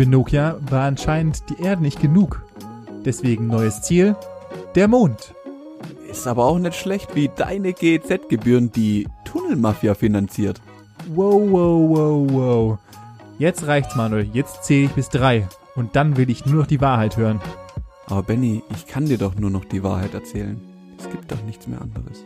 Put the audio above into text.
Für Nokia war anscheinend die Erde nicht genug. Deswegen neues Ziel, der Mond. Ist aber auch nicht schlecht, wie deine GEZ-Gebühren die Tunnelmafia finanziert. Wow, wow, wow, wow. Jetzt reicht's, Manuel. Jetzt zähle ich bis drei. Und dann will ich nur noch die Wahrheit hören. Aber Benny, ich kann dir doch nur noch die Wahrheit erzählen. Es gibt doch nichts mehr anderes.